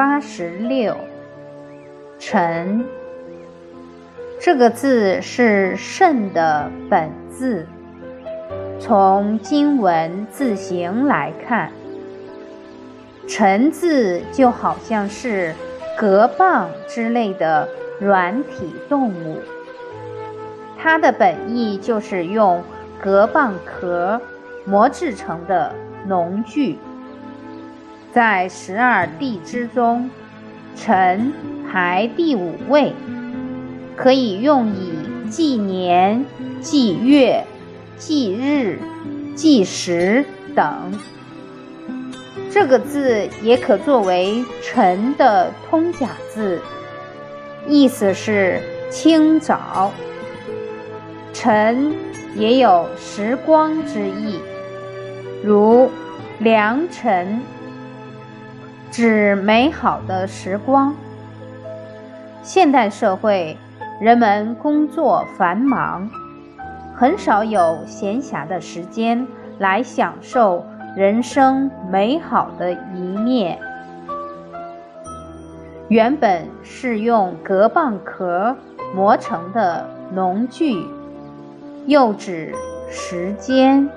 八十六，晨。这个字是肾的本字。从经文字形来看，辰字就好像是蛤蚌之类的软体动物。它的本意就是用蛤蚌壳磨制成的农具。在十二地支中，辰排第五位，可以用以纪年、纪月。纪日、纪时等，这个字也可作为“辰”的通假字，意思是清早。辰也有时光之意，如良辰，指美好的时光。现代社会，人们工作繁忙。很少有闲暇的时间来享受人生美好的一面。原本是用蛤蚌壳磨成的农具，又指时间。